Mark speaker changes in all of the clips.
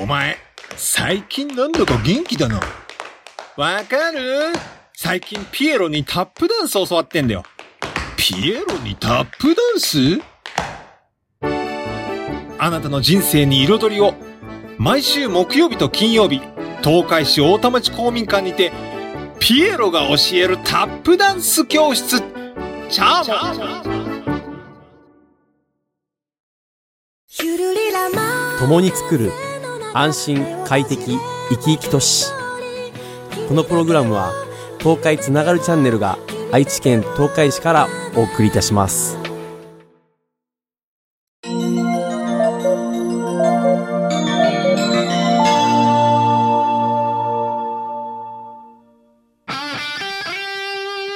Speaker 1: お前、最近なんだか元気だな。わかる？最近ピエロにタップダンス教わってんだよ。ピエロにタップダンス？あなたの人生に彩りを。毎週木曜日と金曜日、東海市大田町公民館にて、ピエロが教えるタップダンス教室。チャーモン
Speaker 2: 共に作る安心快適生き生き都市このプログラムは東海つながるチャンネルが愛知県東海市からお送りいたします。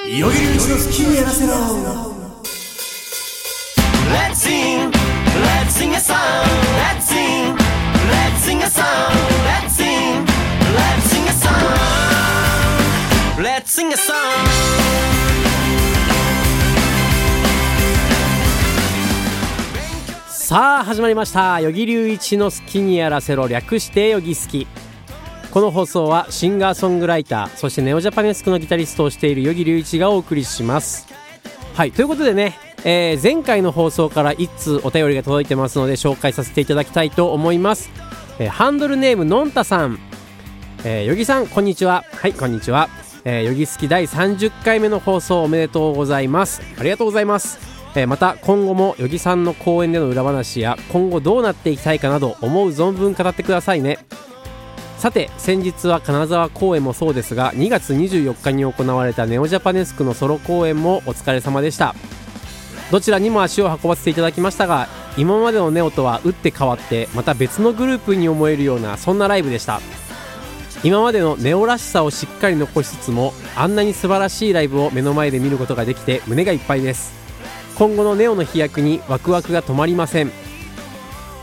Speaker 3: いよいようちの好きにやらせろ。
Speaker 4: Sing a song.
Speaker 2: さあ始まりました。与木隆一の好きにやらせろ略してよぎ好きこの放送はシンガーソングライターそしてネオジャパネスクのギタリストをしている与木隆一がお送りします。はいということでね、えー前回の放送から1通お便りが届いてますので紹介させていただきたいと思います、えーハンドルネームのんたさん。えー、よぎさんこんにちは。はいこんにちは。えー、よぎ好き第30回目の放送おめでとうございます。ありがとうございます。えーまた今後も与儀さんの公演での裏話や今後どうなっていきたいかなど思う存分語ってくださいね。さて先日は金沢公演もそうですが2月24日に行われたネオジャパネスクのソロ公演もお疲れ様でした。どちらにも足を運ばせていただきましたが今までのネオとは打って変わってまた別のグループに思えるようなそんなライブでした。今までのネオらしさをしっかり残しつつもあんなに素晴らしいライブを目の前で見ることができて胸がいっぱいです。今後のネオの飛躍にワクワクが止まりません。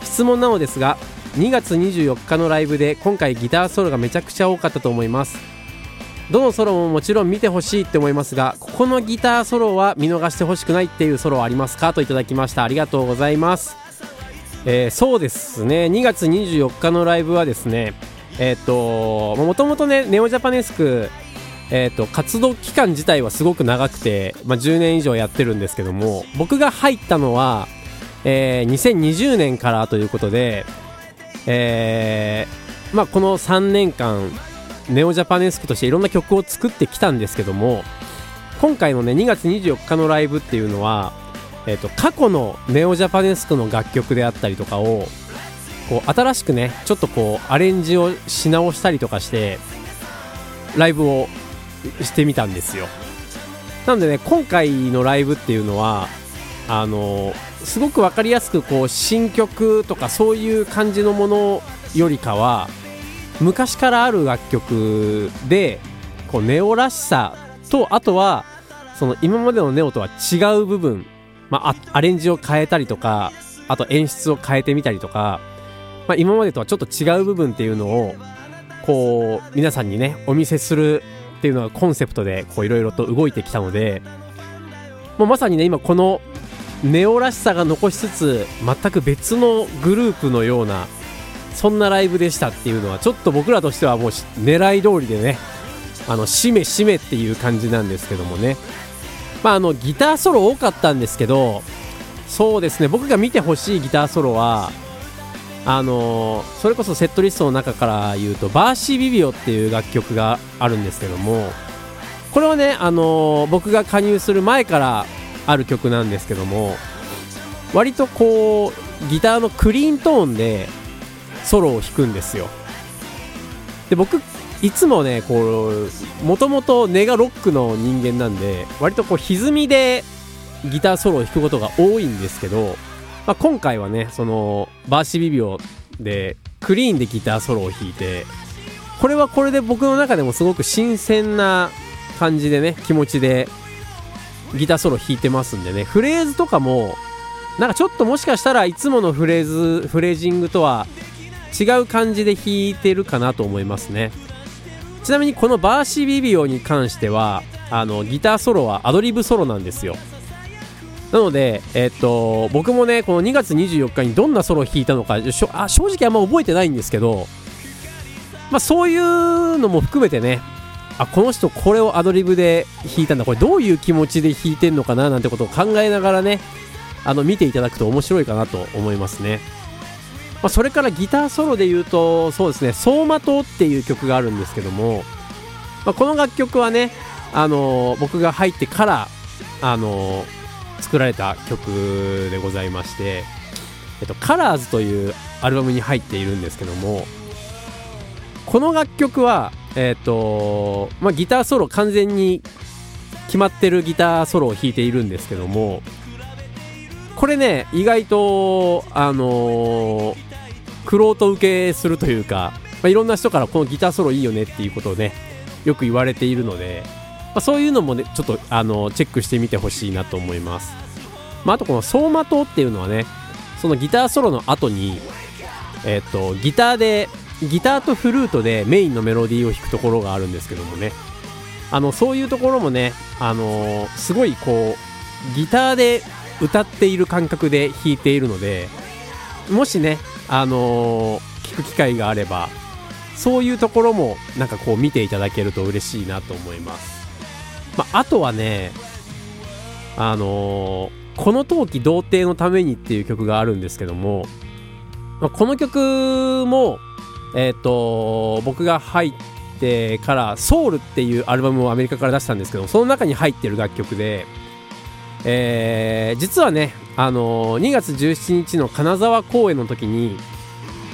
Speaker 2: 質問なのですが2月24日のライブで今回ギターソロがめちゃくちゃ多かったと思います。どのソロももちろん見てほしいって思いますがここのギターソロは見逃してほしくないっていうソロはありますか？といただきました。ありがとうございます。えーそうですね。2月24日のライブはですねえっ、ともともとねネオジャパネスクえー、と活動期間自体はすごく長くて、まあ、10年以上やってるんですけども僕が入ったのは、えー2020年からということで、えーまあ、この3年間ネオジャパネスクとしていろんな曲を作ってきたんですけども今回のね2月24日のライブっていうのは、えー、と過去のネオジャパネスクの楽曲であったりとかをこう新しくねちょっとこうアレンジをし直したりとかしてライブをしてみたんですよ。なのでね今回のライブっていうのはあのすごく分かりやすくこう新曲とかそういう感じのものよりかは昔からある楽曲でこうネオらしさとあとはその今までのネオとは違う部分、まあ、アレンジを変えたりとかあと演出を変えてみたりとか、まあ、今までとはちょっと違う部分っていうのをこう皆さんにねお見せするっていうのがコンセプトでいろいろと動いてきたのでもうまさにね今このネオらしさが残しつつ全く別のグループのようなそんなライブでしたっていうのはちょっと僕らとしてはもう狙い通りでねあの締め締めっていう感じなんですけどもね。まああのギターソロ多かったんですけどそうですね僕が見てほしいギターソロはあのそれこそセットリストの中から言うと「バーシー・ビビオ」っていう楽曲があるんですけどもこれはね、あの僕が加入する前からある曲なんですけども割とこうギターのクリーントーンでソロを弾くんですよ。で僕いつもねこうもともと根がロックの人間なんで割とこう歪みでギターソロを弾くことが多いんですけど、まあ、今回はねそのバーシビビオでクリーンでギターソロを弾いてこれはこれで僕の中でもすごく新鮮な感じでね気持ちでギターソロ弾いてますんでね。フレーズとかもなんかちょっともしかしたらいつものフレーズフレージングとは違う感じで弾いてるかなと思いますね。ちなみにこのバーシビビオに関してはあのギターソロはアドリブソロなんですよ。なので、えっと僕もねこの2月24日にどんなソロを弾いたのかあ正直あんま覚えてないんですけど、まあ、そういうのも含めてねあこの人これをアドリブで弾いたんだこれどういう気持ちで弾いてんのかななんてことを考えながらねあの見ていただくと面白いかなと思いますね、まあ、それからギターソロで言うとそうですね「走馬灯」っていう曲があるんですけども、まあ、この楽曲はねあの僕が入ってからあの作られた曲でございまして「えっと、カラーズというアルバムに入っているんですけどもこの楽曲はえっ、とまあギターソロ完全に決まってるギターソロを弾いているんですけどもこれね意外とあのー、クロ受けするというか、まあ、いろんな人からこのギターソロいいよねっていうことをねよく言われているので、あ、そういうのもねちょっとあのチェックしてみてほしいなと思います、まあ、あとこの走馬灯っていうのはねそのギターソロの後にえっ、とギターでギターとフルートでメインのメロディーを弾くところがあるんですけどもね。あのそういうところもね、あのすごいこうギターで歌っている感覚で弾いているのでもしね、あの聞く機会があればそういうところもなんかこう見ていただけると嬉しいなと思います、まあ、あとはねあのーこの冬季童貞のためにっていう曲があるんですけども、まあこの曲もえっ、と僕が入ってから「ソウルっていうアルバムをアメリカから出したんですけどその中に入ってる楽曲で、えー実はね、あのー2月17日の金沢公演の時に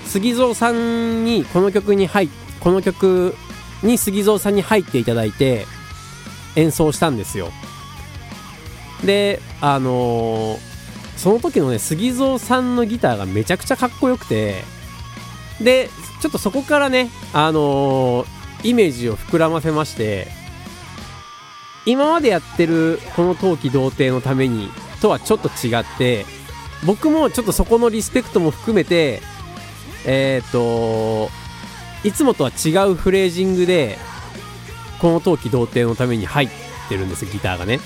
Speaker 2: 杉蔵さんにこの曲に入っこの曲に杉蔵さんに入っていただいて演奏したんですよ。であのーその時のね杉蔵さんのギターがめちゃくちゃかっこよくてでちょっとそこからねあのーイメージを膨らませまして今までやってるこの冬季童貞のためにとはちょっと違って僕もちょっとそこのリスペクトも含めてえっ、といつもとは違うフレージングでこの冬季童貞のために入ってるんですよギターがね。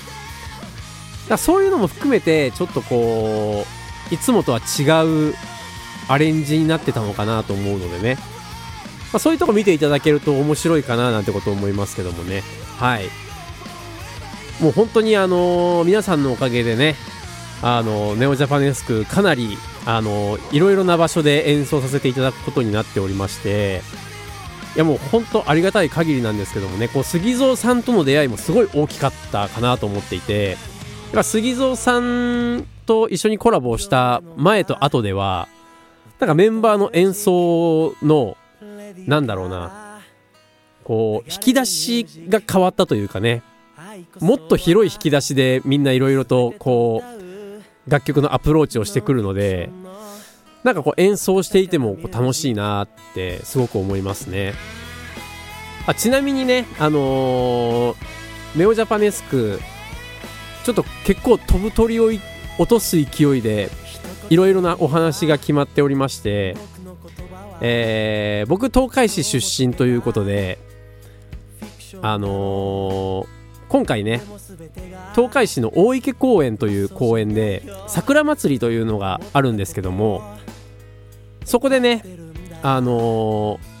Speaker 2: だそういうのも含めてちょっとこういつもとは違うアレンジになってたのかなと思うのでね、まあ、そういうとこ見ていただけると面白いかななんてこと思いますけどもね。はい。もう本当にあのー皆さんのおかげでねあのネオジャパネスクかなりあのいろいろな場所で演奏させていただくことになっておりまして。いやもう本当ありがたい限りなんですけどもねこう杉蔵さんとの出会いもすごい大きかったかなと思っていてやっぱ杉蔵さんと一緒にコラボした前と後ではなんかメンバーの演奏のなんだろうなこう引き出しが変わったというかねもっと広い引き出しでみんないろいろとこう楽曲のアプローチをしてくるのでなんかこう演奏していてもこう楽しいなってすごく思いますね。あちなみにねあのーネオジャパネスクちょっと結構飛ぶ鳥を落とす勢いでいろいろなお話が決まっておりまして、えー僕東海市出身ということであのー今回ね東海市の大池公園という公園で桜祭りというのがあるんですけどもそこでねあのー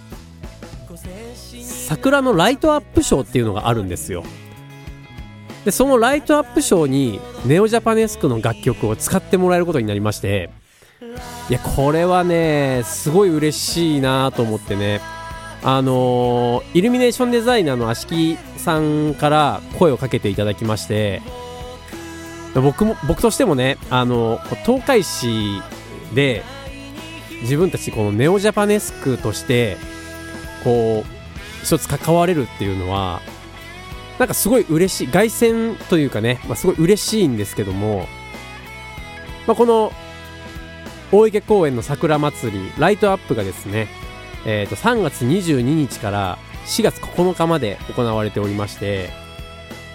Speaker 2: 桜のライトアップショーっていうのがあるんですよ。でそのライトアップショーにネオジャパネスクの楽曲を使ってもらえることになりましていやこれはねすごい嬉しいなと思ってね。あのーイルミネーションデザイナーの芦木さんから声をかけていただきまして僕も僕としてもねあの東海市で自分たちこのネオジャパネスクとしてこう一つ関われるっていうのはなんかすごい嬉しい凱旋というかね、まあ、すごい嬉しいんですけども、まあ、この大池公園の桜祭りライトアップがですね、えー、と3月22日から4月9日まで行われておりまして、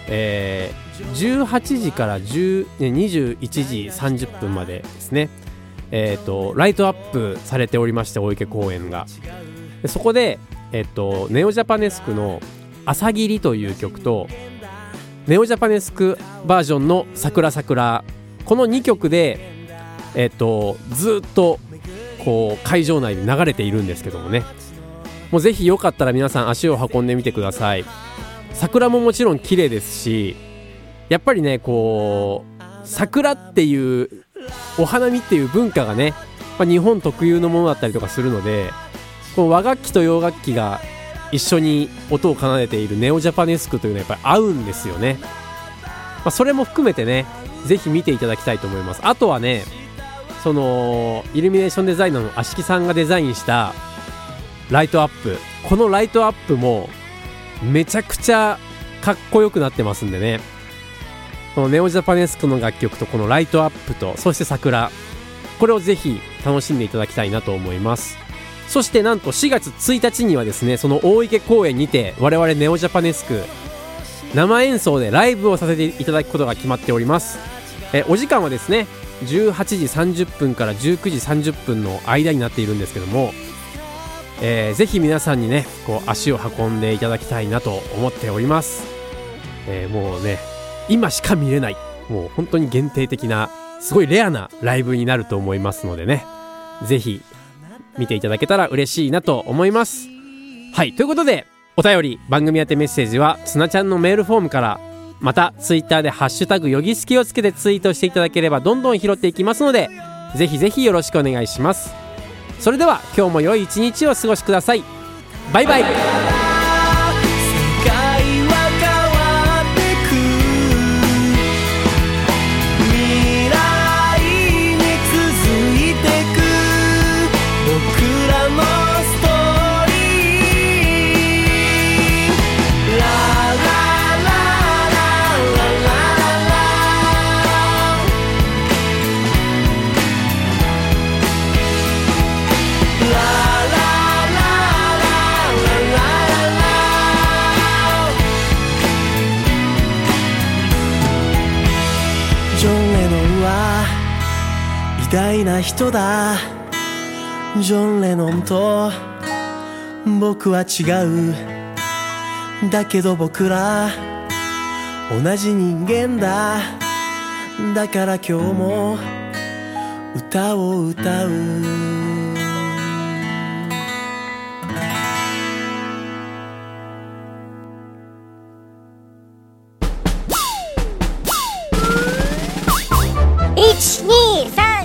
Speaker 2: えー18時から10 21時30分までですね、えー、とライトアップされておりまして大池公園が。でそこで、えっとネオジャパネスクの「朝霧」という曲とネオジャパネスクバージョンの「桜桜」この2曲でえっとずっとこう会場内で流れているんですけどもね。もうぜひよかったら皆さん足を運んでみてください。桜ももちろん綺麗ですしやっぱりねこう桜っていうお花見っていう文化がね、まあ、日本特有のものだったりとかするのでこの和楽器と洋楽器が一緒に音を奏でているネオジャパネスクというのはやっぱり合うんですよね、まあ、それも含めてねぜひ見ていただきたいと思います。あとはねそのイルミネーションデザイナーの芦木さんがデザインしたライトアップ。このライトアップもめちゃくちゃかっこよくなってますんでね。このネオジャパネスクの楽曲とこのライトアップとそして桜。これをぜひ楽しんでいただきたいなと思います。そしてなんと4月1日にはですねその大池公園にて我々ネオジャパネスク生演奏でライブをさせていただくことが決まっております。えお時間はですね18時30分から19時30分の間になっているんですけども、えーぜひ皆さんにねこう足を運んでいただきたいなと思っております、えーもうね今しか見れない。もう本当に限定的なすごいレアなライブになると思いますのでね。ぜひ見ていただけたら嬉しいなと思います。はいということでお便り番組宛てメッセージはつなちゃんのメールフォームからまたツイッターで「ハッシュタグよぎすき」をつけてツイートしていただければどんどん拾っていきますのでぜひぜひよろしくお願いします。それでは今日も良い一日をお過ごしください。バイバイ。
Speaker 4: 人だ。ジョン・レノンと僕は違う。だけど僕ら同じ人間だ。だから今日も歌を歌う。
Speaker 5: 一